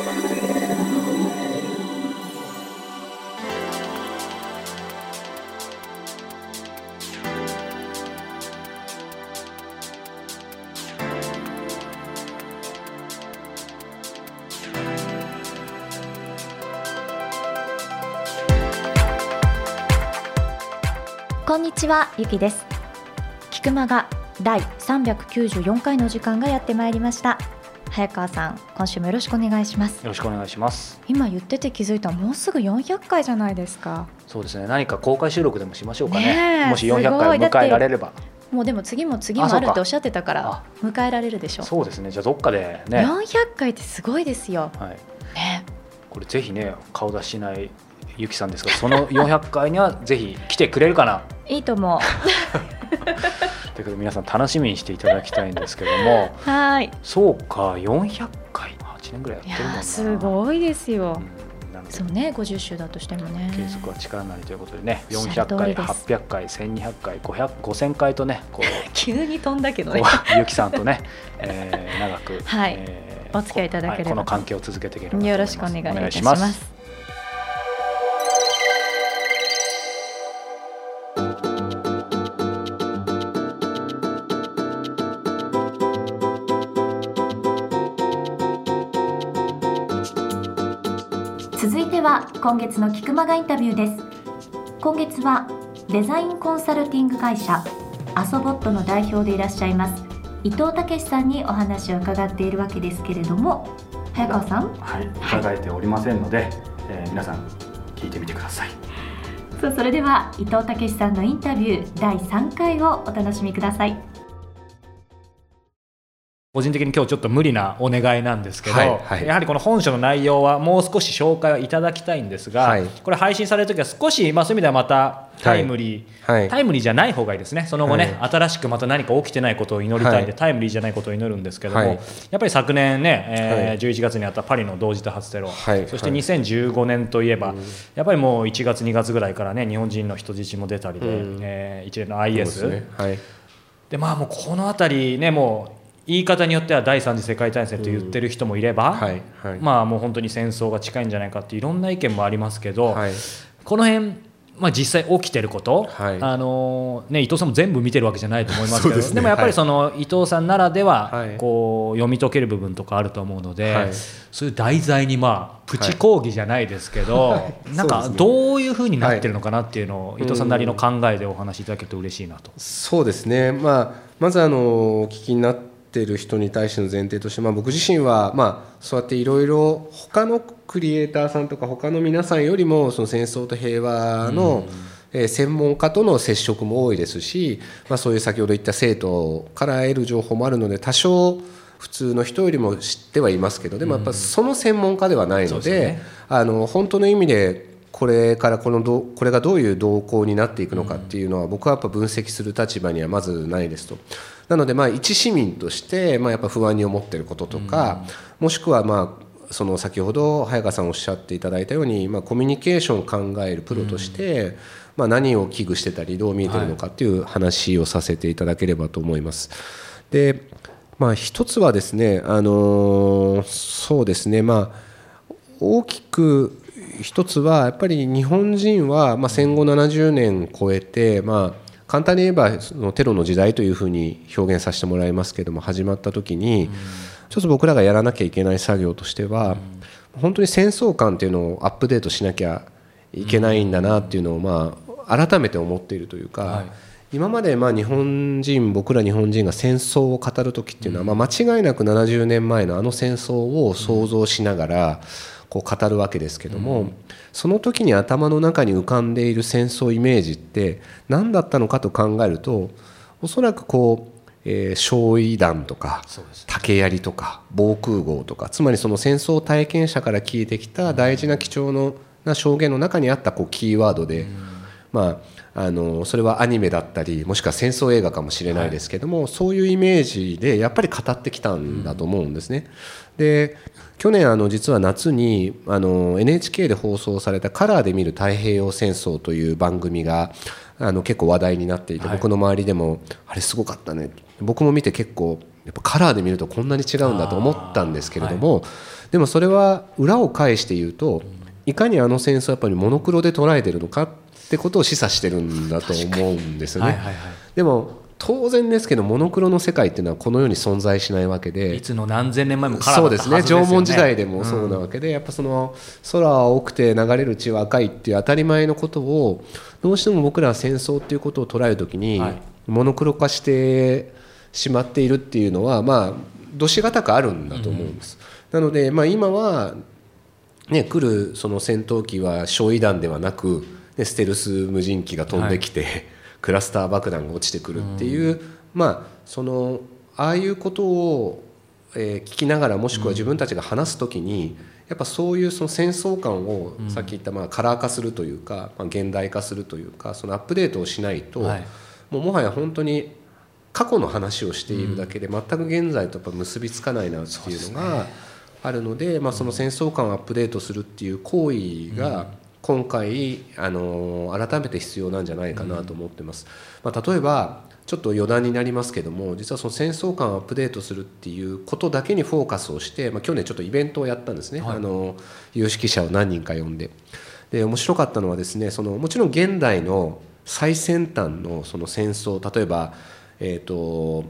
こんにちはゆきです。菊間が第394回の時間がやってまいりました。早川さん今週もよろしくお願いします。よろしくお願いします。今言ってて気づいたもうすぐ400回じゃないですか。そうですね。何か公開収録でもしましょうかね。もし400回を迎えられれば。もうでも次も次もあるっておっしゃってたから迎えられるでしょそうですね。じゃあどっかでね、400回ってすごいですよ。はい、ね。これぜひね顔出ししないゆきさんですがその400回にはぜひ来てくれるかな。いいと思う ということで皆さん楽しみにしていただきたいんですけども。はい。そうか400回8年ぐらいやいってるもんな。すごいですよ、うんそうね50週だとしてもね。継続は力なりということでねおっしゃる通400回りです。800回1200回500 5000回とねこう 急に飛んだけどね。ゆきさんとね、えー長く、はい。えーお付き合いいただければこはいこの関係を続けていければよろしくお願いします今月の菊間がインタビューです。今月はデザインコンサルティング会社アソボットの代表でいらっしゃいます伊藤武さんにお話を伺っているわけですけれども早川さん？はい、伺えておりませんので、えー皆さん聞いてみてください。さあそれでは伊藤武さんのインタビュー第3回をお楽しみください個人的に今日ちょっと無理なお願いなんですけど、はいはい。やはりこの本書の内容はもう少し紹介はいただきたいんですが、はい。これ配信される時は少し、まあ、そういう意味ではまたタイムリー、はい。タイムリーじゃない方がいいですね。その後ね、は新しくまた何か起きてないことを祈りたいんで、はい。タイムリーじゃないことを祈るんですけども、はい。やっぱり昨年ね、えーはい。11月にあったパリの同時多発テロ、はい。そしてはい。2015年といえば、やっぱりもう1月2月ぐらいからね日本人の人質も出たりで、うん。えー一連の IS でまあもうこの辺りねもう言い方によっては第三次世界大戦と言ってる人もいれば、はいはい。まあもう本当に戦争が近いんじゃないかっていろんな意見もありますけど、はい。この辺、まあ、実際起きてること、はい。あのね、伊藤さんも全部見てるわけじゃないと思いますけどですね。もやっぱりその、伊藤さんならでははい。こう読み解ける部分とかあると思うので、はい。そういう題材にまあプチ講義じゃないですけど、なんかどういうふうになってるのかなっていうのを、はい。伊藤さんなりの考えでお話しいただけると嬉しいなと。そうですね、まあ、まずあのお聞きになっている人に対しての前提として、まあ、僕自身は、まあ、そうやっていろいろ他のクリエイターさんとか他の皆さんよりもその戦争と平和の、えー専門家との接触も多いですし、まあ、そういう先ほど言った生徒から得る情報もあるので多少普通の人よりも知ってはいますけどでもやっぱその専門家ではないので,、そうですね。あの本当の意味でこれからこのどこれがどういう動向になっていくのかっていうのは僕はやっぱ分析する立場にはまずないですと。なのでまあ一市民としてまあやっぱ不安に思っていることとか、もしくはまあその先ほど早川さんおっしゃっていただいたように、まあ、コミュニケーションを考えるプロとして、まあ、何を危惧してたりどう見えてるのかっていう話をさせていただければと思います。でまあ、一つはですね、あのーそうですね、まあ、大きく一つはやっぱり日本人は、まあ、戦後70年超えて、まあ、簡単に言えばそのテロの時代というふうに表現させてもらいますけども始まった時に、ちょっと僕らがやらなきゃいけない作業としては、本当に戦争観っていうのをアップデートしなきゃいけないんだなっていうのを、まあ、改めて思っているというか。はい。今までまあ日本人僕ら日本人が戦争を語る時っていうのはまあ間違いなく70年前のあの戦争を想像しながらこう語るわけですけどもその時に頭の中に浮かんでいる戦争イメージって何だったのかと考えるとおそらくこうえー焼夷弾とか竹槍とか防空壕とかつまりその戦争体験者から聞いてきた大事な貴重のな証言の中にあったこうキーワードで、まあ、あのそれはアニメだったりもしくは戦争映画かもしれないですけども、そういうイメージでやっぱり語ってきたんだと思うんですね。で去年あの実は夏にあの NHK で放送された「カラーで見る太平洋戦争」という番組があの結構話題になっていて、はい。僕の周りでもあれすごかったね。僕も見て結構やっぱカラーで見るとこんなに違うんだと思ったんですけれども、でもそれは裏を返して言うといかにあの戦争をやっぱりモノクロで捉えてるのかってことを示唆してるんだと思うんですよね。でも当然ですけどモノクロの世界っていうのはこの世に存在しないわけで。いつの何千年前もカラーそうですね。だったはずですよ縄文時代でもそうなわけで、やっぱその空は青くて流れる血は赤いっていう当たり前のことをどうしても僕らは戦争っていうことを捉えるときに、はい。モノクロ化してしまっているっていうのはまあどしがたくあるんだと思うんです。なので、まあ、今はね、来るその戦闘機は焼夷弾ではなく、ね、ステルス無人機が飛んできて、クラスター爆弾が落ちてくるっていう、まあそのああいうことを、えー聞きながらもしくは自分たちが話す時に、やっぱそういうその戦争感を、さっき言ったまあカラー化するというか、まあ、現代化するというかそのアップデートをしないと、はい。もうもはや本当に過去の話をしているだけで全く現在とやっぱ結びつかないなっていうのがあるので、まあ、その戦争感をアップデートするっていう行為が今回あの改めて必要なんじゃないかなと思ってます。まあ、例えばちょっと余談になりますけども実はその戦争感をアップデートするっていうことだけにフォーカスをして、まあ、去年ちょっとイベントをやったんですね、はい。あの有識者を何人か呼んで。で面白かったのはですねそのもちろん現代の最先端のその戦争例えば、えー、と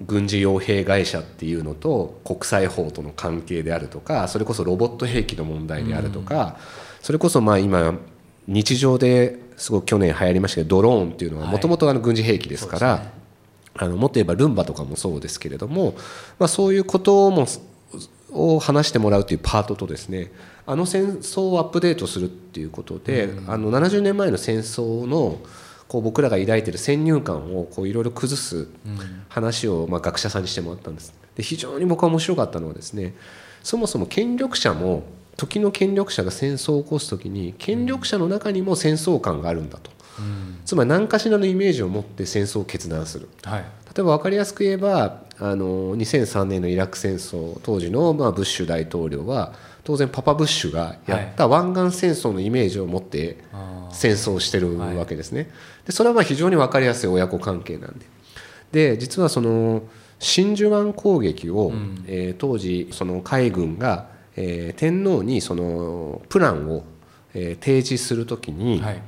軍事傭兵会社っていうのと国際法との関係であるとかそれこそロボット兵器の問題であるとか、それこそまあ今日常ですごく去年流行りましたけどドローンっていうのははい。もともと軍事兵器ですから、そうですね。あのもっと言えばルンバとかもそうですけれども、まあ、そういうこともを話してもらうというパートとですねあの戦争をアップデートするっていうことで、あの70年前の戦争のこう僕らが抱いている先入観をこういろいろ崩す話をまあ学者さんにしてもらったんです。で非常に僕は面白かったのはですねそもそも権力者も時の権力者が戦争を起こす時に権力者の中にも戦争感があるんだと、つまり何かしらのイメージを持って戦争を決断する。はい。例えば分かりやすく言えばあの2003年のイラク戦争当時のまあブッシュ大統領は当然パパブッシュがやった湾岸戦争のイメージを持って戦争をしてるわけですね。でそれはまあ非常に分かりやすい親子関係なんで。で実はその真珠湾攻撃を、ん。えー当時その海軍が、えー天皇にそのプランを、えー提示するときに、はい。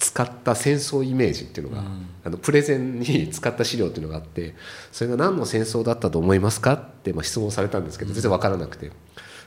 使った戦争イメージっていうのが、うん。あのプレゼンに使った資料っていうのがあってそれが何の戦争だったと思いますかってまあ質問されたんですけど全然分からなくて。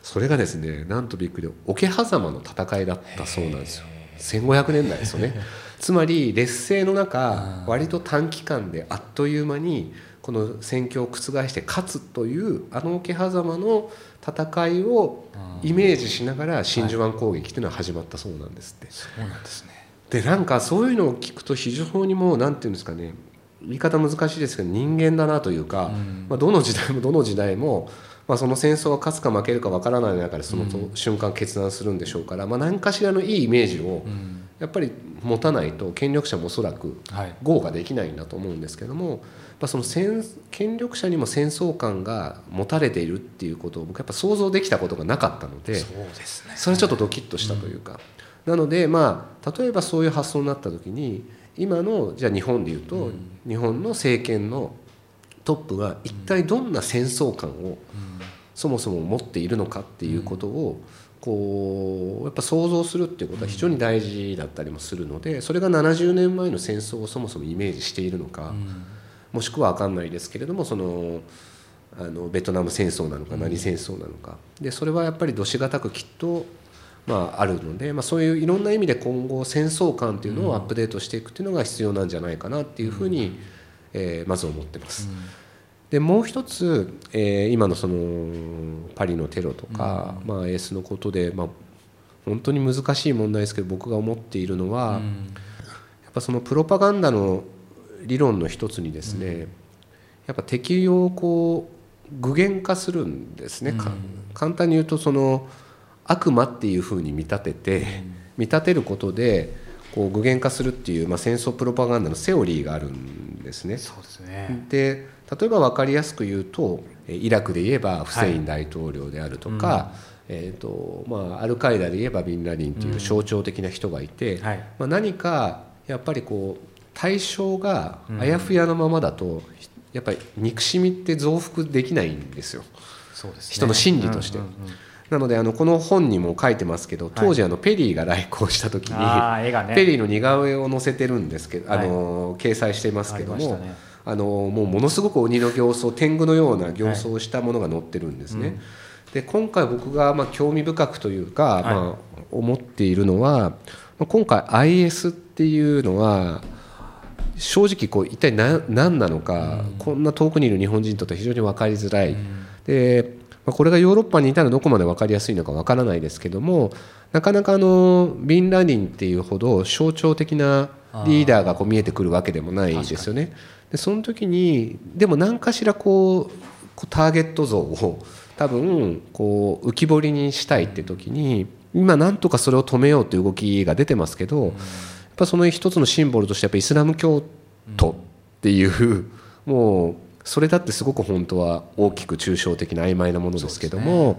それがですねなんとびっくり桶狭間の戦いだったそうなんですよ。1500年代ですよね。つまり劣勢の中割と短期間であっという間にこの戦況を覆して勝つというあの桶狭間の戦いをイメージしながら真珠湾攻撃っていうのは始まったそうなんですって。そうなんですね。でなんかそういうのを聞くと非常にもうなんていうんですかね言い方難しいですけど人間だなというか、うん。まあ、どの時代もどの時代も、まあ、その戦争が勝つか負けるかわからない中でその瞬間決断するんでしょうから、まあ、何かしらのいいイメージをうん。やっぱり持たないと権力者もおそらくはい。合ができないんだと思うんですけども、まあ、その戦権力者にも戦争感が持たれているっていうことを僕やっぱ想像できたことがなかったので。そうですね。それはちょっとドキッとしたというか、なのでまあ例えばそういう発想になった時に今のじゃあ日本でいうと、日本の政権のトップが一体どんな戦争観をそもそも持っているのかっていうことをこうやっぱ想像するっていうことは非常に大事だったりもするのでそれが70年前の戦争をそもそもイメージしているのか、もしくは分かんないですけれどもそのあのベトナム戦争なのか何戦争なのか、でそれはやっぱりどしがたくきっと、まあ、あるので、まあ、そういういろんな意味で今後戦争観というのをアップデートしていくっていうのが必要なんじゃないかなっていうふうに、えーまず思ってます。でもう一つ、えー今のそのパリのテロとか、まあ、エースのことで、まあ、本当に難しい問題ですけど僕が思っているのは、やっぱそのプロパガンダの理論の一つにですね、やっぱ敵をこう具現化するんですね、か簡単に言うとその悪魔っていうふうに見立てて、見立てることでこう具現化するっていう、まあ、戦争プロパガンダのセオリーがあるんですね。そうですね。で例えば分かりやすく言うとえイラクで言えばフセイン大統領であるとか、えーとまあ、アルカイダで言えばビンラディンという象徴的な人がいて、はい。まあ、何かやっぱりこう対象があやふやのままだと、やっぱり憎しみって増幅できないんですよ。そうですね。人の心理として。うんうんうん。なのであのこの本にも書いてますけど当時あのペリーが来航した時に、ね。ペリーの似顔絵を載せてるんですけど、あはい。の掲載してますけどもあね。あのもうものすごく鬼の形相天狗のような形相をしたものが載ってるんですね。で今回僕がまあ興味深くというか、はい。まあ、思っているのはまあ今回 IS っていうのは正直こう一体何何なのか、こんな遠くにいる日本人にとって非常に分かりづらい、でまあこれがヨーロッパにいたらどこまで分かりやすいのか分からないですけどもなかなかあのビンラディンっていうほど象徴的なリーダーがこう見えてくるわけでもないですよね。でその時にでも何かしらこうターゲット像を多分こう浮き彫りにしたいって時に今なんとかそれを止めようという動きが出てますけど、ぱその一つのシンボルとしてやっぱイスラム教徒っていう、もうそれだってすごく本当は大きく抽象的な曖昧なものですけども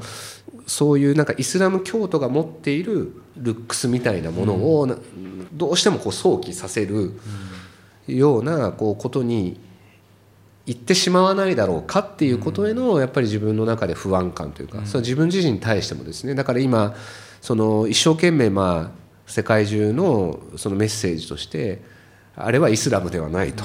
そう,、いうなんかイスラム教徒が持っているルックスみたいなものをな、どうしてもこう想起させるようなこうことに言ってしまわないだろうかっていうことへのやっぱり自分の中で不安感というか、それは自分自身に対してもですねだから今その一生懸命まあ世界中のそのメッセージとしてあれはイスラムではないと。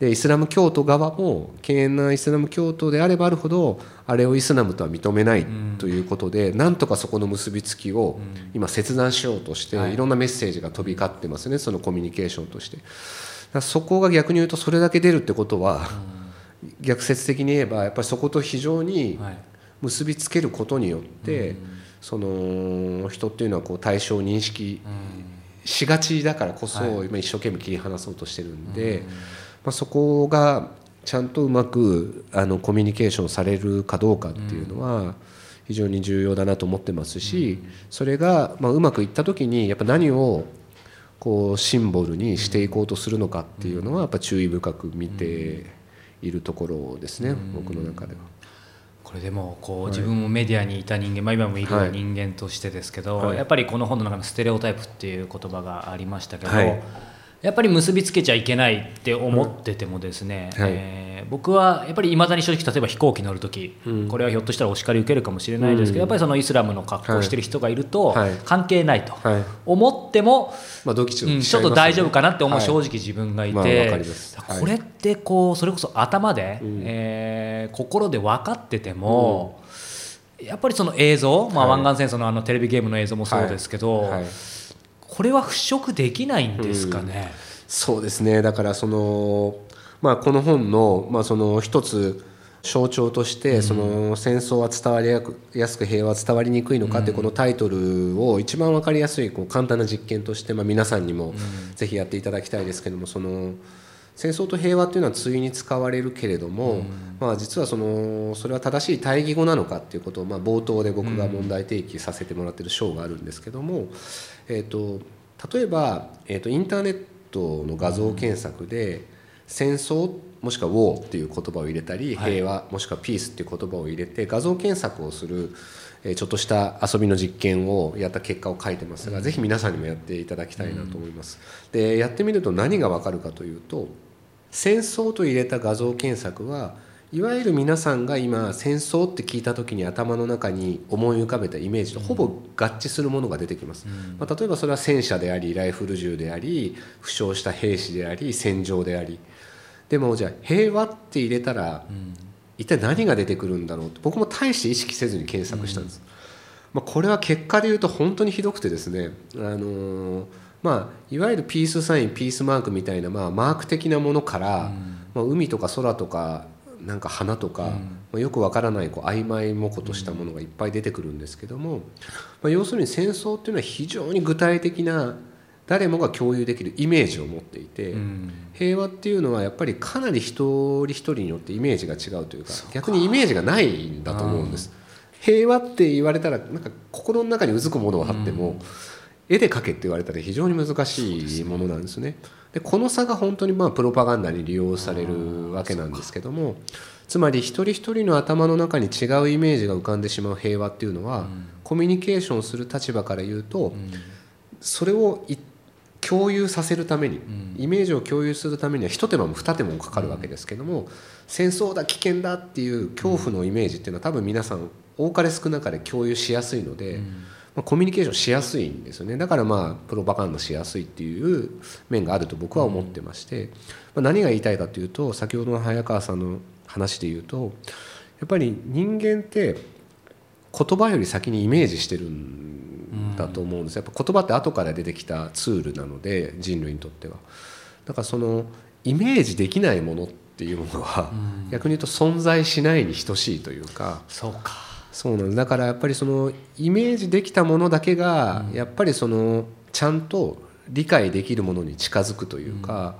でイスラム教徒側も敬遠なイスラム教徒であればあるほどあれをイスラムとは認めないということで、なんとかそこの結びつきを今切断しようとして、い、ろんなメッセージが飛び交ってますねそのコミュニケーションとして。だそこが逆に言うとそれだけ出るってことは、逆説的に言えばやっぱりそこと非常にはい。結びつけることによって、その人っていうのはこう対象を認識しがちだからこそ今一生懸命切り離そうとしてるんで、まあ、そこがちゃんとうまくあのコミュニケーションされるかどうかっていうのは非常に重要だなと思ってますしそれがまあうまくいった時にやっぱ何をこうシンボルにしていこうとするのかっていうのはやっぱ注意深く見ているところですね僕の中では。これでもこう自分もメディアにいた人間、まあ、今もいるはい。人間としてですけど、はい。やっぱりこの本の中のステレオタイプっていう言葉がありましたけど、はいやっぱり結びつけちゃいけないって思っててもですね、はい。えー僕はやっぱりいまだに正直例えば飛行機乗る時、これはひょっとしたらお叱り受けるかもしれないですけど、やっぱりそのイスラムの格好をしてる人がいるとはい。関係ないとはい。思っても、まあ、ドキちょっと大丈夫かなって思う正直直自分がいて、これってこうそれこそ頭で、えー心で分かってても、やっぱりその映像、まあ、はい。湾岸戦争のあのテレビゲームの映像もそうですけど、はいこれは払拭できないんですかね？そうですね。だからその、まあ、この本の,、まあその一つ象徴として、その戦争は伝わりやすく平和は伝わりにくいのかってこのタイトルを一番分かりやすいこう簡単な実験として、まあ、皆さんにもぜひやっていただきたいですけどもその戦争と平和っていうのは対に使われるけれども、まあ、実はそのそれは正しい対義語なのかっていうことを、まあ、冒頭で僕が問題提起させてもらってる章があるんですけども、えー、と例えば、えー、とインターネットの画像検索で戦争もしくは「ウォー」っていう言葉を入れたり、はい平和もしくは「ピース」っていう言葉を入れて画像検索をする、えーちょっとした遊びの実験をやった結果を書いてますが、ぜひ皆さんにもやっていただきたいなと思います。でやってみると何がわかるかというと戦争と入れた画像検索はいわゆる皆さんが今戦争って聞いた時に頭の中に思い浮かべたイメージとほぼ合致するものが出てきます、まあ、例えばそれは戦車でありライフル銃であり負傷した兵士であり戦場であり。でもじゃあ平和って入れたら一体何が出てくるんだろうって僕も大して意識せずに検索したんです、まあ、これは結果で言うと本当にひどくてですね、あのーまあ、いわゆるピースサインピースマークみたいな、まあ、マーク的なものから、まあ、海とか空とかなんか花とか、まあ、よくわからないこう曖昧模糊としたものがいっぱい出てくるんですけども、まあ、要するに戦争っていうのは非常に具体的な誰もが共有できるイメージを持っていて、平和っていうのはやっぱりかなり一人一人によってイメージが違うというか逆にイメージがないんだと思うんです。平和って言われたらなんか心の中にうずくものを貼っても、絵で描けって言われたら非常に難しいものなんですね。でこの差が本当にまあプロパガンダに利用されるわけなんですけどもつまり一人一人の頭の中に違うイメージが浮かんでしまう平和っていうのは、コミュニケーションする立場から言うと、それをい共共有させるために、イメージを共有するためには一手間も二手間もかかるわけですけども、戦争だ危険だっていう恐怖のイメージっていうのは多分皆さん多かれ少なかれ共有しやすいので、まあ、コミュニケーションしやすいんですよね。だからまあプロパガンダしやすいっていう面があると僕は思ってまして、まあ、何が言いたいかというと先ほどの早川さんの話で言うとやっぱり人間って言葉より先にイメージしてるんだと思うんです。やっぱ言葉って後から出てきたツールなので人類にとっては。だからそのイメージできないものっていうものは逆に言うと存在しないに等しいというか。そうかそうなんです。だからやっぱりそのイメージできたものだけがやっぱりそのちゃんと理解できるものに近づくというか、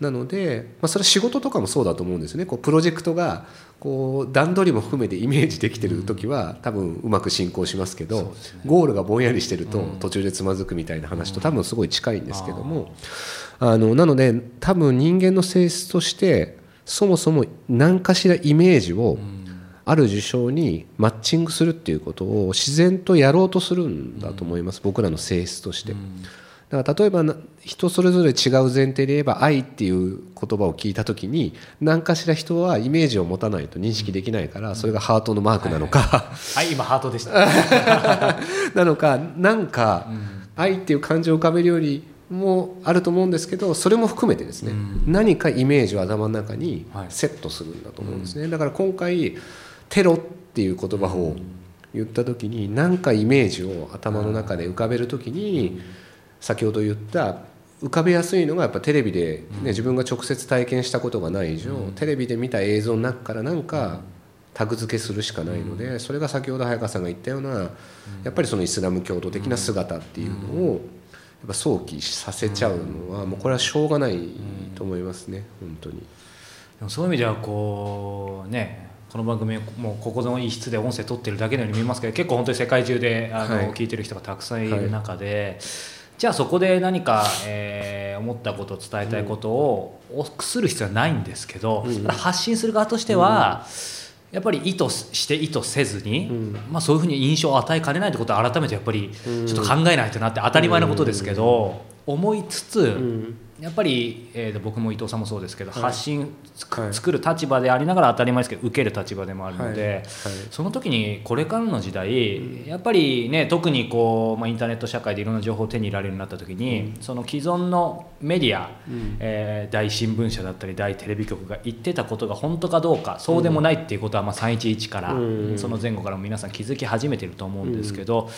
なので、まあ、それは仕事とかもそうだと思うんですね。こうプロジェクトがこう段取りも含めてイメージできてる時は多分うまく進行しますけどゴールがぼんやりしてると途中でつまずくみたいな話と多分すごい近いんですけどもあのなので多分人間の性質としてそもそも何かしらイメージをある事象にマッチングするっていうことを自然とやろうとするんだと思います。僕らの性質として。だから例えば人それぞれ違う前提で言えば愛っていう言葉を聞いた時に何かしら人はイメージを持たないと認識できないからそれがハートのマークなのか、はい、今ハートでした。なのかなんか愛っていう感情を浮かべるよりもあると思うんですけどそれも含めてですね。何かイメージを頭の中にセットするんだと思うんですね。だから今回テロっていう言葉を言った時に何かイメージを頭の中で浮かべる時に先ほど言った浮かべやすいのがやっぱテレビで、ね、自分が直接体験したことがない以上、テレビで見た映像の中からなんかタグ付けするしかないので、それが先ほど早川さんが言ったような、やっぱりそのイスラム教徒的な姿っていうのをやっぱ想起させちゃうのは、もうこれはしょうがないと思いますね、本当に。でもそういう意味ではこうねこの番組もうここの一室で音声取ってるだけのように見えますけど結構本当に世界中であの、はい、聞いてる人がたくさんいる中で。はいじゃあそこで何か、えー、思ったこと伝えたいことを臆する必要はないんですけど、うん、発信する側としては、うん、やっぱり意図して意図せずに、うん、まあ、そういうふうに印象を与えかねないってことは改めてやっぱりちょっと考えないとなって当たり前のことですけど、思いつつ、やっぱり、えー、僕も伊藤さんもそうですけど、はい、発信、はい、作る立場でありながら当たり前ですけど受ける立場でもあるので、はい、その時にこれからの時代、うん、やっぱりね特にこう、まあ、インターネット社会でいろんな情報を手に入れられるようになった時に、うん、その既存のメディア、うん、えー、大新聞社だったり大テレビ局が言ってたことが本当かどうかそうでもないっていうことは、まあ、311から、その前後からも皆さん気づき始めてると思うんですけど。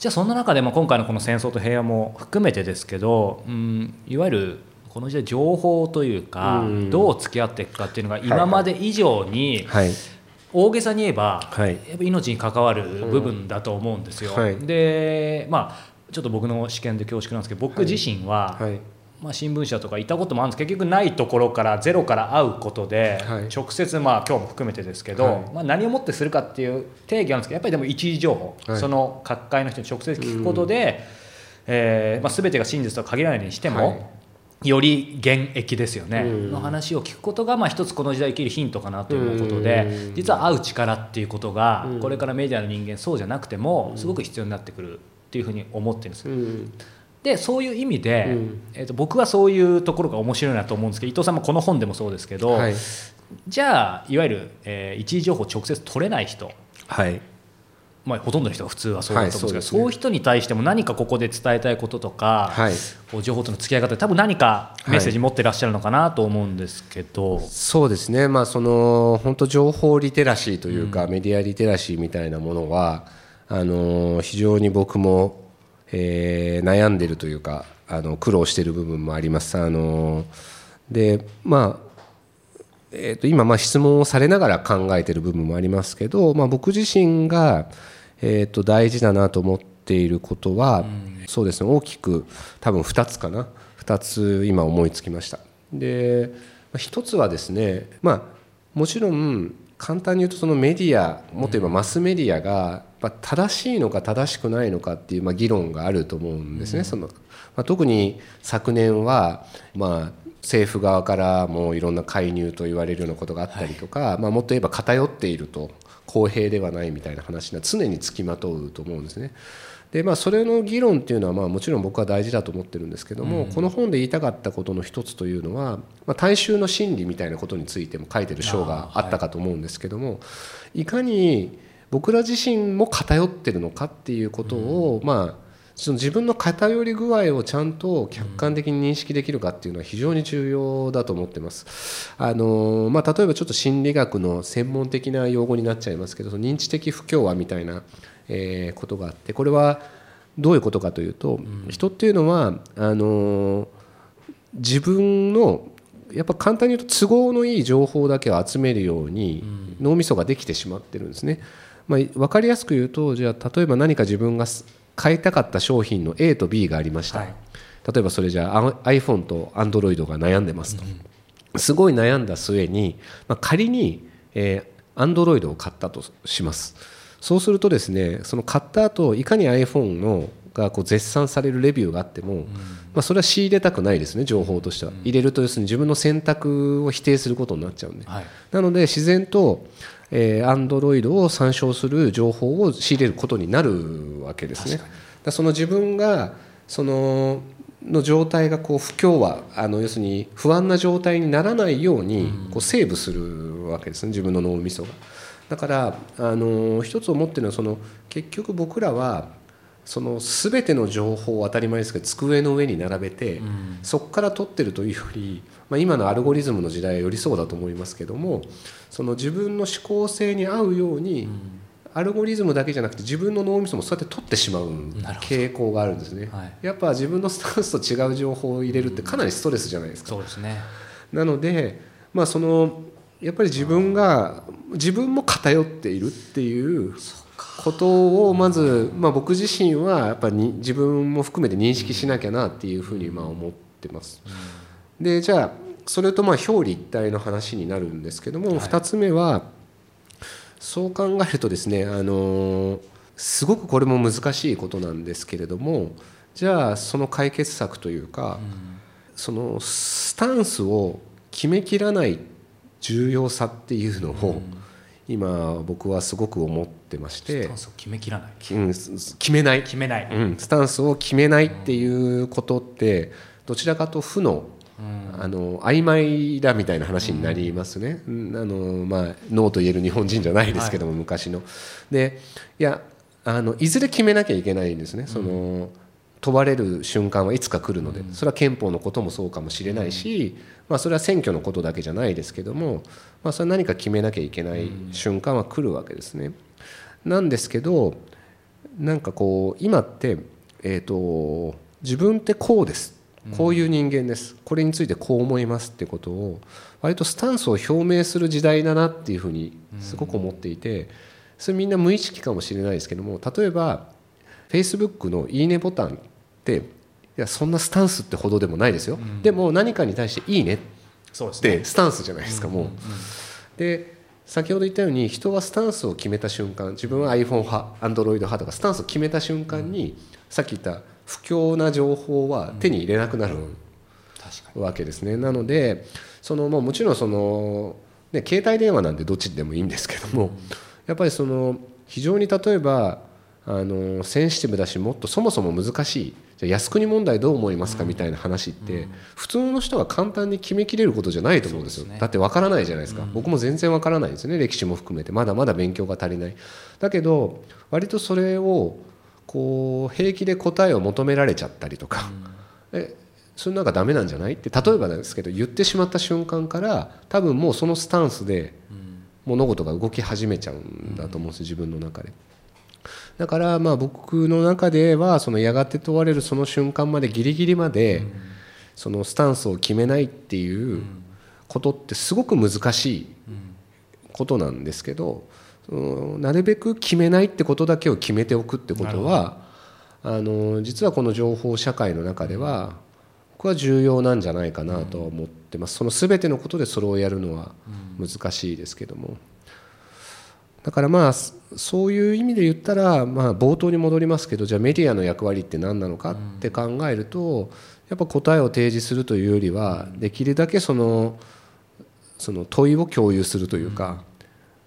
じゃあそんな中でも今回のこの戦争と平和も含めてですけど、うん、いわゆるこの時代情報というか、どう付き合っていくかっていうのが今まで以上に、大げさに言えば、やっぱ命に関わる部分だと思うんですよ。でまあちょっと僕の試験で恐縮なんですけど僕自身は、まあ、新聞社とかいたこともあるんです。けど結局ないところからゼロから会うことで、直接まあ今日も含めてですけど、まあ、何をもってするかっていう定義なんですけどやっぱりでも一時情報、その各界の人に直接聞くことで、えーまあ、全てが真実とは限らないにしても、より現役ですよね、の話を聞くことが、まあ、一つこの時代生きるヒントかなということで、実は会う力っていうことが、これからメディアの人間そうじゃなくてもすごく必要になってくるっていうふうに思ってるんです。でそういう意味で、うん、えーと、僕はそういうところが面白いなと思うんですけど伊藤さんもこの本でもそうですけど、はい、じゃあいわゆる、えー、一時情報を直接取れない人、はい。まあ、ほとんどの人が普通はそうだと思うんですけど、はいそうね、そういう人に対しても何かここで伝えたいこととか、はい、情報との付き合い方で多分何かメッセージ持ってらっしゃるのかなと思うんですけど、はい、そうですね、まあ、その本当情報リテラシーというか、うん、メディアリテラシーみたいなものはあの非常に僕もえー、悩んでるというかあの苦労している部分もあります。あのでまあえー、と今まあ質問をされながら考えている部分もありますけど、まあ、僕自身が、えー、と大事だなと思っていることは、うん、そうですね大きく多分2つかな2つ今思いつきました。で1つはですね、まあ、もちろん簡単に言うとそのメディアもっと言えばマスメディアが正しいのか正しくないのかっていうまあ議論があると思うんですね。そのまあ、特に昨年はまあ政府側からもいろんな介入と言われるようなことがあったりとか、はい、まあ、もっと言えば偏っていると公平ではないみたいな話が常につきまとうと思うんですね。でまあ、それの議論っていうのはまあもちろん僕は大事だと思ってるんですけども、この本で言いたかったことの一つというのは、まあ、大衆の心理みたいなことについても書いてる章があったかと思うんですけども、い、かに僕ら自身も偏ってるのかっていうことを、まあその自分の偏り具合をちゃんと客観的に認識できるかっていうのは非常に重要だと思ってます。あのまあ、例えばちょっと心理学の専門的な用語になっちゃいますけど認知的不協和みたいな、えー、ことがあってこれはどういうことかというと、うん、人っていうのはあの自分のやっぱ簡単に言うと都合のいい情報だけを集めるように脳みそができてしまってるんですね。まあ、分かりやすく言うとじゃあ例えば何か自分が買いたかった商品の A と B がありました、はい、例えばそれじゃあ iPhone と Android が悩んでますと、うん、すごい悩んだ末に、まあ、仮に、えー、Android を買ったとします。そうするとですねその買った後いかに iPhone のがこう絶賛されるレビューがあっても、うん、まあ、それは仕入れたくないですね情報としては、うん、入れると要するに自分の選択を否定することになっちゃうんで、はい、なので自然とえー、Android を参照する情報を仕入れることになるわけですね。だその自分がそのの状態がこう不協和あの要するに不安な状態にならないようにこうセーブするわけですね自分の脳みそが。だからあの一つ思ってるのはその結局僕らはその全ての情報を当たり前ですけど机の上に並べて、そこから取ってるというより、まあ、今のアルゴリズムの時代はよりそうだと思いますけどもその自分の思考性に合うように、アルゴリズムだけじゃなくて自分の脳みそもそうやって取ってしまう傾向があるんですね、はい、やっぱ自分のスタンスと違う情報を入れるってかなりストレスじゃないですか。そうですね。なので、まあ、そのやっぱり自分が自分も偏っているっていうことをまず、まあ、僕自身はやっぱり自分も含めて認識しなきゃなっていうふうにまあ思ってます。でじゃあそれとまあ表裏一体の話になるんですけども、はい、2つ目はそう考えるとですねあのすごくこれも難しいことなんですけれどもじゃあその解決策というか、うん、そのスタンスを決めきらない重要さっていうのを、うん今僕はすごく思ってまして。スタンスを決めきらない、うん、決めない。決めない、うん、スタンスを決めないっていうことってどちらかと負のあの曖昧だみたいな話になりますね、うん、あのまあ、ノーと言える日本人じゃないですけども、はい、昔の。でいやあのいずれ決めなきゃいけないんですね。その問われる瞬間はいつか来るのでそれは憲法のこともそうかもしれないし、まあ、それは選挙のことだけじゃないですけども、まあ、それは何か決めなきゃいけない瞬間は来るわけですね。なんですけどなんかこう今って、えーと自分ってこうです。こういう人間です。これについてこう思いますってことを割とスタンスを表明する時代だなっていうふうにすごく思っていてそれみんな無意識かもしれないですけども例えば Facebook の「いいね」ボタンっていやそんなスタンスってほどでもないですよ、でも何かに対して「いいね」ってスタンスじゃないですかもう。で先ほど言ったように人はスタンスを決めた瞬間自分は iPhone 派 Android 派とかスタンスを決めた瞬間に、さっき言った不況な情報は手に入れなくなるわけですね。なのでそのももちろんその、ね、携帯電話なんでどっちでもいいんですけどもやっぱりその非常に例えばあのセンシティブだしもっとそもそも難しいじゃ靖国問題どう思いますか？みたいな話って普通の人が簡単に決めきれることじゃないと思うんですよ。だってわからないじゃないですか。僕も全然わからないですね。歴史も含めて。まだまだ勉強が足りない。だけど割とそれをこう平気で答えを求められちゃったりとか、うん、えそれなんかダメなんじゃない？って例えばなんですけど言ってしまった瞬間から多分もうそのスタンスで物事が動き始めちゃうんだと思うんです自分の中で。だからまあ僕の中ではそのやがて問われるその瞬間までギリギリまでそのスタンスを決めないっていうことってすごく難しいことなんですけどなるべく決めないってことだけを決めておくってことはあの実はこの情報社会の中では僕は重要なんじゃないかなと思ってます。その全てのことでそれをやるのは難しいですけどもだからまあそういう意味で言ったらまあ冒頭に戻りますけどじゃあメディアの役割って何なのかって考えるとやっぱ答えを提示するというよりはできるだけそのその問いを共有するというか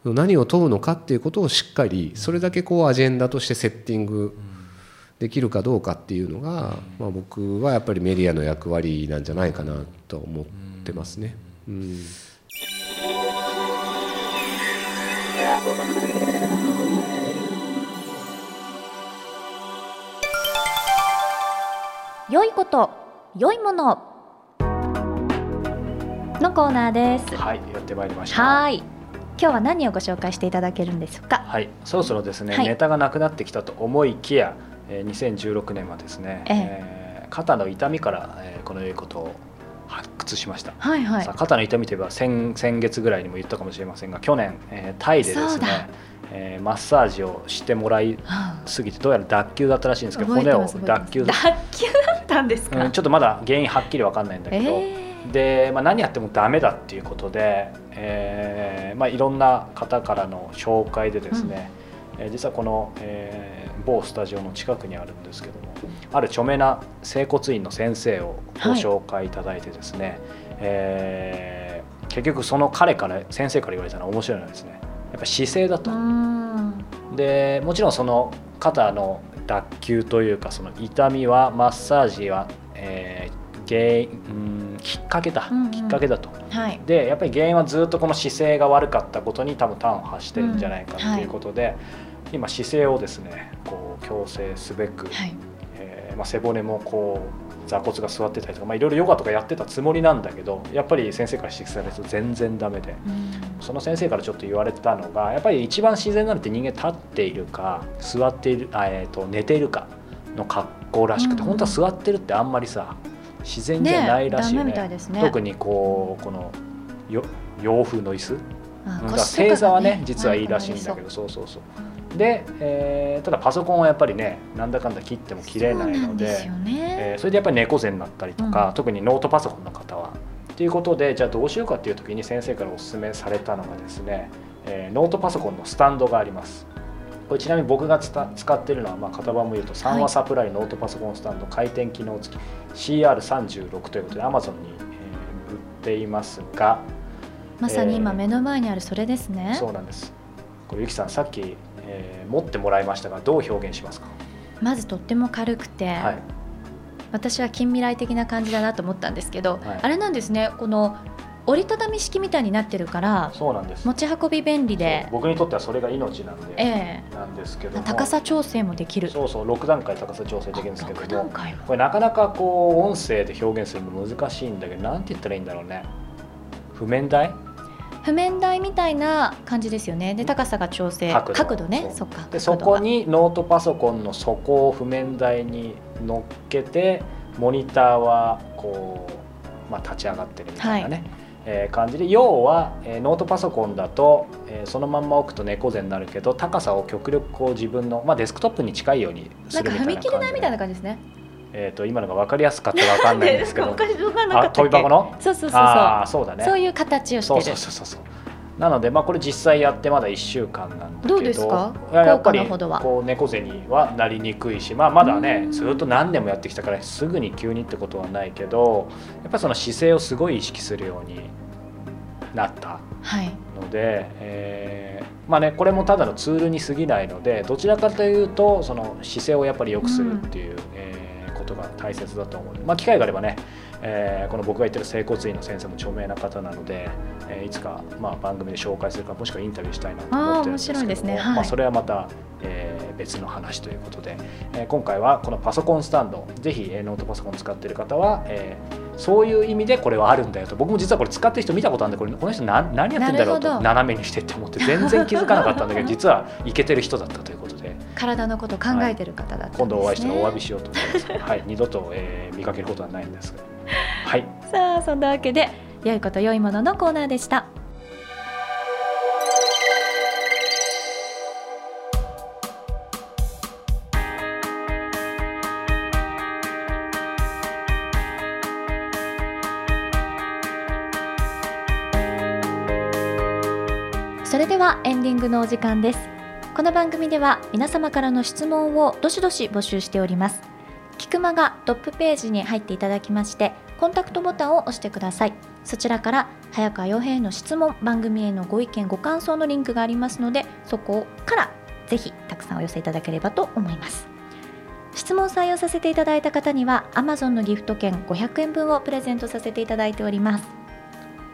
何を問うのかっていうことをしっかりそれだけこうアジェンダとしてセッティングできるかどうかっていうのが、まあ、僕はやっぱりメディアの役割なんじゃないかなと思ってますね。うん良いこと良いもの。のコーナーです。はいやってまいりました。はい。今日は何をご紹介していただけるんですか？はいそろそろですね、はい。ネタがなくなってきたと思いきや、えー、2016年はですね、ええ。えー肩の痛みから、えーこの良いことを発掘しました、はいはい。さあ肩の痛みといえば先先月ぐらいにも言ったかもしれませんが去年、えータイでですね、えーマッサージをしてもらいはすぎてどうやら脱臼だったらしいんですけど骨を脱臼。脱臼だったんですか、うん、ちょっとまだ原因はっきり分かんないんだけど、えで、まあ、何やってもダメだっていうことで、えーまあ、いろんな方からの紹介でですね、えー実はこの、えー某スタジオの近くにあるんですけどもある著名な整骨院の先生をご紹介いただいてですね、えー結局その彼から先生から言われたのは面白いのはですねやっぱ姿勢だと。でもちろんその肩の脱臼というかその痛みはマッサージは、えー原因うんきっかけだ、うんうん。きっかけだと。はい。でやっぱり原因はずっとこの姿勢が悪かったことに多分端を発してるんじゃないかうんはいということで、今姿勢をですねこう矯正すべく、はいえーまあ、背骨もこう座骨が座ってたりとか、まあ、いろいろヨガとかやってたつもりなんだけどやっぱり先生から指摘されると全然ダメで。うん。その先生からちょっと言われてたのがやっぱり一番自然なのって人間立っているか座っているあ、えー、と寝ているかの格好らしくて、うん本当は座ってるってあんまりさ自然じゃないらしいよね。ね特にこうこのよ洋風の椅子。あうん正座はね実はいいらしいんだけどどそうそうそうで、えーただパソコンはやっぱりねなんだかんだ切っても切れないのでそえーそれでやっぱり猫背になったりとか、うん。特にノートパソコンの方は。ということでじゃあどうしようかっていう時に先生からお勧めされたのがですね、えーノートパソコンのスタンドがあります。これちなみに僕が使ってるのは、まあ、型番も言うと三和サプライノートパソコンスタンド回転機能付き CR36 ということで Amazon に、えー売っていますがまさに今目の前にあるそれですね、そうなんです。これゆきさんさっき、えー持ってもらいましたがどう表現しますか、まずとっても軽くて、はい、私は近未来的な感じだなと思ったんですけど、はい。あれなんですねこの折りたたみ式みたいになってるからそうなんです。持ち運び便利で僕にとってはそれが命なんで、えなんですけど高さ調整もできる。そうそう6段階高さ調整できるんですけど6段も階もこれなかなかこう音声で表現するの難しいんだけどなんて言ったらいいんだろうね。譜面台？譜面台みたいな感じですよね。で高さが調整。角度。ね。そっか。でそこにノートパソコンの底を譜面台に乗っけてモニターはこう、まあ、立ち上がってるみたいなね、えー感じで要は、えーノートパソコンだと、えーそのまんま置くと猫背になるけど高さを極力こう自分の、まあ、デスクトップに近いようにすなんかるみたいな感じ踏み切れないみたいなで感じですねえー、と今のが分かりやすかったか分かんないんですけど。おかしくなかったっけ？あ飛び箱の？そうそうそうああそうだね。そうそういう形をしてそうる。そうそうそう。そうなので、まあ、これ実際やってまだ1週間なんだけど。どうですか？いややっぱりこう猫背にはなりにくいし、まあ、まだうんねずっと何年もやってきたからすぐに急にってことはないけどやっぱりその姿勢をすごい意識するようになったはい。ので、えーまあね、これもただのツールに過ぎないのでどちらかというとその姿勢をやっぱり良くするっていう、えーことが大切だと思う。ので、まあ、機会があればね、えーこの僕が言ってる整骨院の先生も著名な方なので、えーいつかまあ番組で紹介するかもしくはインタビューしたいなと思ってるんですけどもね。はい。まあ、それはまた、えー別の話ということで、えー今回はこのパソコンスタンドぜひ、えーノートパソコン使っている方は、えーそういう意味でこれはあるんだよと。僕も実はこれ使ってる人見たことあるんでこれこの人何何やってんだろうと斜めにしてって思って全然気づかなかったんだけど 実はいけてる人だったということで。体のことを考えてる方だったんです、ね。今度お会いしたらお詫びしようと思います、はい、二度と、えー見かけることはないんですが。はい。さあそんなわけで良いこと良いもののコーナーでしたエンディングのお時間です。この番組では皆様からの質問をどしどし募集しております。キクマがトップページに入っていただきましてコンタクトボタンを押してください。そちらから早川洋平への質問番組へのご意見ご感想のリンクがありますのでそこからぜひたくさんお寄せいただければと思います。質問採用させていただいた方には Amazon のギフト券500円分をプレゼントさせていただいております。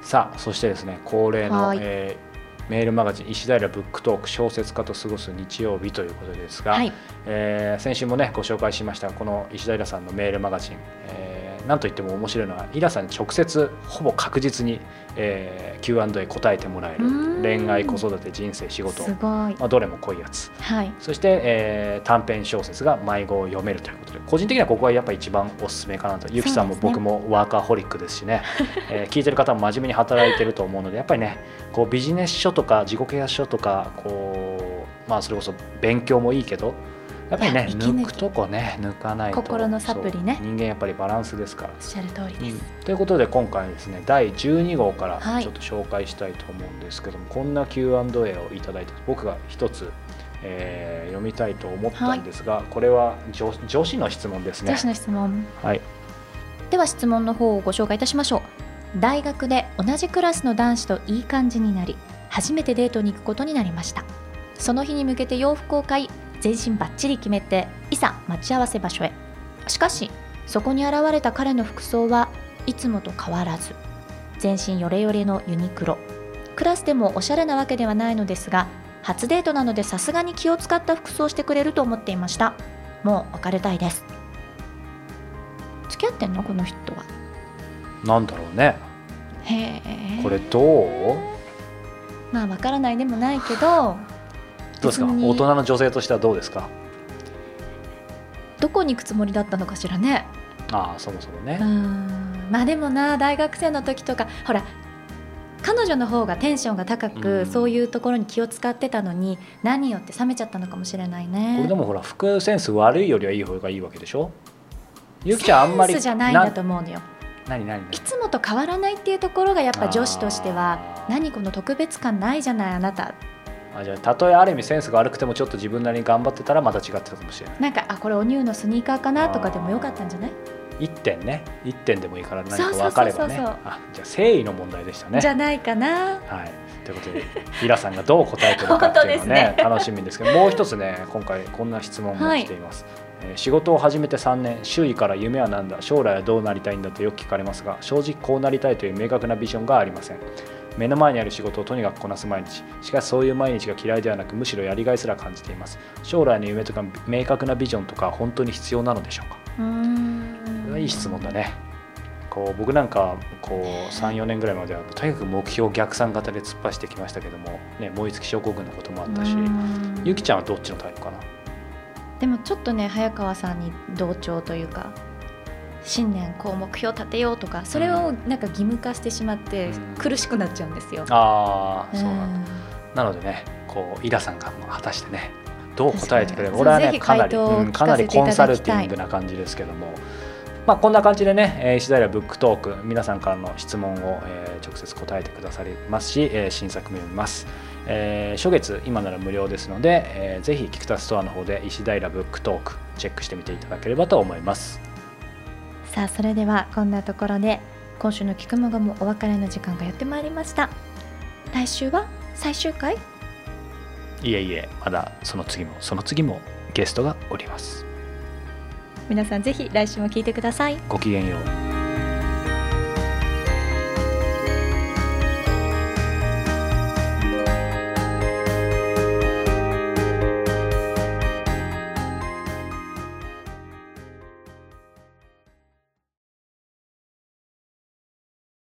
さあそしてですね恒例の、はい。えーメールマガジン石平ブックトーク小説家と過ごす日曜日ということですが、はい。えー先週もねご紹介しましたこの石平さんのメールマガジン、えーなんといっても面白いのはイラさんに直接ほぼ確実に、えー Q&A 答えてもらえる恋愛子育て人生仕事。す、ごい。まあ、どれも濃いやつ。はい。そして、えー短編小説が迷子を読めるということで個人的にはここがやっぱ一番おすすめかなと。ゆきさんも僕もワーカーホリックですしね。えー聞いてる方も真面目に働いてると思うのでやっぱりねこうビジネス書とか自己啓発書とかこう、まあ、それこそ勉強もいいけどやっぱりね抜くとこね抜かないと。心のサプリね。人間やっぱりバランスですから。おっしゃる通りです、ということで今回ですね第12号からはい。ちょっと紹介したいと思うんですけども、こんな Q&A をいただいて僕が一つ、えー読みたいと思ったんですが、これは女女子の質問ですね。女子の質問。はい。では質問の方をご紹介いたしましょう。大学で同じクラスの男子といい感じになり初めてデートに行くことになりました。その日に向けて洋服を買い全身バッチリ決めていざ待ち合わせ場所へ。しかしそこに現れた彼の服装はいつもと変わらず全身ヨレヨレのユニクロ。クラスでもおしゃれなわけではないのですが初デートなのでさすがに気を使った服装をしてくれると思っていました。もう別れたいです。付き合ってんの？この人は。なんだろうね。へえ。これどう？まあわからないでもないけどどうですか？大人の女性としてはどうですか？どこに行くつもりだったのかしらね。ああそもそもね。まあでもな大学生の時とかほら彼女の方がテンションが高く、うん。そういうところに気を使ってたのに何よって冷めちゃったのかもしれないね。これでもほら服センス悪いよりはいい方がいいわけでしょ？ゆきちゃんあんまりセンスじゃないんだと思うのよ。何何何？いつもと変わらないっていうところがやっぱ女子としては何この特別感ないじゃないあなたあじゃあたとえある意味センスが悪くてもちょっと自分なりに頑張ってたらまた違ってたかもしれない。なんかあこれおニューのスニーカーかなとかでもよかったんじゃない？1点ね。1点でもいいから何か分かればね。あじゃあ誠意の問題でしたね。じゃないかな。はい。ということでイラさんがどう答えてるかっていうのねね。楽しみですけどもう一つね今回こんな質問も来ています、えー仕事を始めて3年周囲から夢は何だ？将来はどうなりたいんだ？とよく聞かれますが正直こうなりたいという明確なビジョンがありません目の前にある仕事をとにかくこなす毎日。しかしそういう毎日が嫌いではなくむしろやりがいすら感じています。将来の夢とか明確なビジョンとか本当に必要なのでしょうか？うーん。いい質問だね。こう僕なんかこう34年ぐらいまではとにかく目標逆算型で突っ走ってきましたけども、ね、燃え尽き症候群のこともあったしゆきちゃんはどっちのタイプかな？でもちょっとね早川さんに同調というか新年こう目標立てようとかそれをなんか義務化してしまってうん。苦しくなっちゃうんですよ。ああそうなんだ。んなのでねこうイラさんが果たしてねどう答えてくれる俺はねかなり、うんかなりコンサルティングな感じですけども。まあこんな感じでねえー石平ブックトーク皆さんからの質問を、えー直接答えてくださりますし、えー新作も読みます、えー初月今なら無料ですので、えーぜひキクタストアの方で石平ブックトークチェックしてみていただければと思いますさあそれではこんなところで今週の「菊間がもお別れの時間がやってまいりました。来週は最終回？いえいえまだその次もその次もゲストがおります。皆さんぜひ来週も聞いてください。ごきげんよう